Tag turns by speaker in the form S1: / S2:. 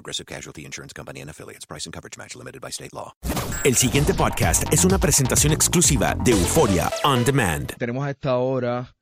S1: Progressive Casualty Insurance Company and Affiliates. Price and coverage match limited by state law.
S2: El siguiente podcast es una presentación exclusiva de Euforia On Demand.
S3: Tenemos a esta hora